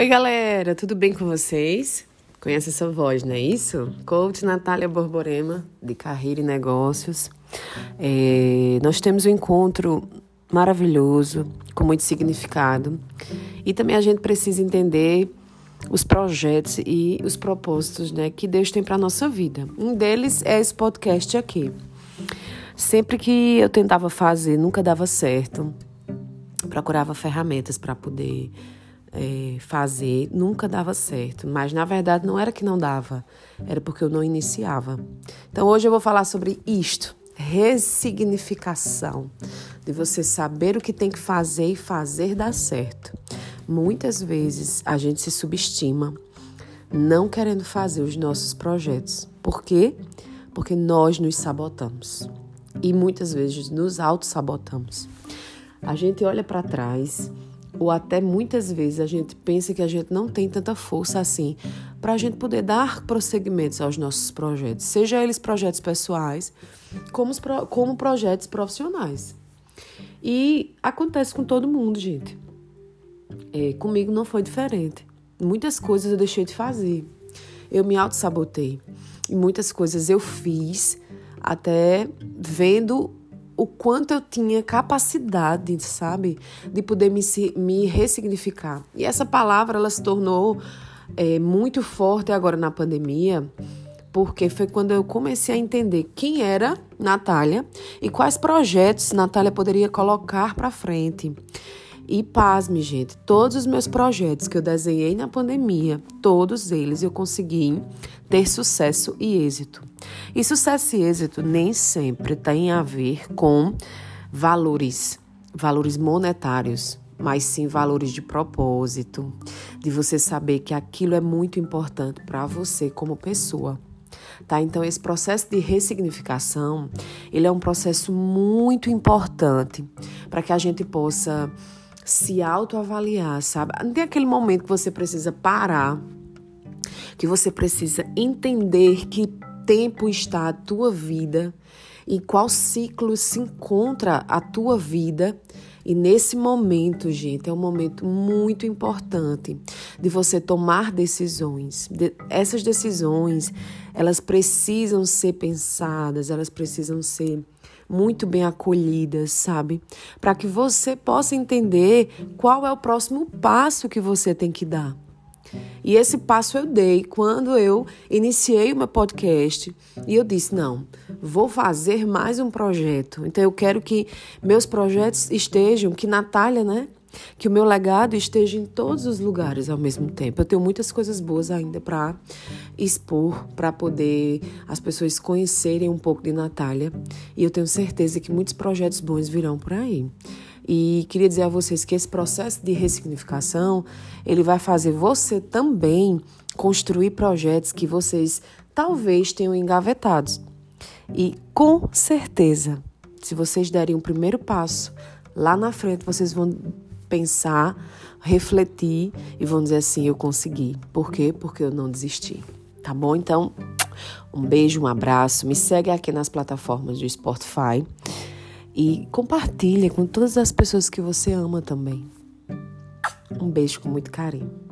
Oi, galera, tudo bem com vocês? Conhece essa voz, não é isso? Coach Natália Borborema, de Carreira e Negócios. É, nós temos um encontro maravilhoso, com muito significado. E também a gente precisa entender os projetos e os propósitos né, que Deus tem para a nossa vida. Um deles é esse podcast aqui. Sempre que eu tentava fazer, nunca dava certo. Procurava ferramentas para poder é, fazer, nunca dava certo. Mas na verdade não era que não dava, era porque eu não iniciava. Então hoje eu vou falar sobre isto: ressignificação, de você saber o que tem que fazer e fazer dar certo. Muitas vezes a gente se subestima, não querendo fazer os nossos projetos. Por quê? Porque nós nos sabotamos e muitas vezes nos auto-sabotamos. A gente olha para trás ou até muitas vezes a gente pensa que a gente não tem tanta força assim para a gente poder dar prosseguimentos aos nossos projetos, seja eles projetos pessoais, como, como projetos profissionais. E acontece com todo mundo, gente. É, comigo não foi diferente. Muitas coisas eu deixei de fazer. Eu me auto-sabotei. E muitas coisas eu fiz até vendo o quanto eu tinha capacidade, sabe, de poder me, me ressignificar. E essa palavra ela se tornou é, muito forte agora na pandemia, porque foi quando eu comecei a entender quem era Natália e quais projetos Natália poderia colocar para frente. E pasme, gente, todos os meus projetos que eu desenhei na pandemia, todos eles eu consegui ter sucesso e êxito. E sucesso e êxito nem sempre tem a ver com valores, valores monetários, mas sim valores de propósito, de você saber que aquilo é muito importante para você como pessoa. Tá? Então esse processo de ressignificação, ele é um processo muito importante para que a gente possa se autoavaliar, sabe? Tem aquele momento que você precisa parar, que você precisa entender que tempo está a tua vida e qual ciclo se encontra a tua vida. E nesse momento, gente, é um momento muito importante de você tomar decisões. De, essas decisões, elas precisam ser pensadas, elas precisam ser muito bem acolhidas, sabe? Para que você possa entender qual é o próximo passo que você tem que dar. E esse passo eu dei quando eu iniciei o meu podcast e eu disse: não, vou fazer mais um projeto. Então eu quero que meus projetos estejam, que Natália, né? Que o meu legado esteja em todos os lugares ao mesmo tempo. Eu tenho muitas coisas boas ainda para expor, para poder as pessoas conhecerem um pouco de Natália. E eu tenho certeza que muitos projetos bons virão por aí. E queria dizer a vocês que esse processo de ressignificação, ele vai fazer você também construir projetos que vocês talvez tenham engavetados. E com certeza, se vocês derem o primeiro passo, lá na frente vocês vão pensar, refletir e vão dizer assim: eu consegui. Por quê? Porque eu não desisti. Tá bom? Então, um beijo, um abraço. Me segue aqui nas plataformas do Spotify e compartilha com todas as pessoas que você ama também. Um beijo com muito carinho.